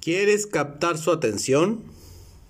¿Quieres captar su atención?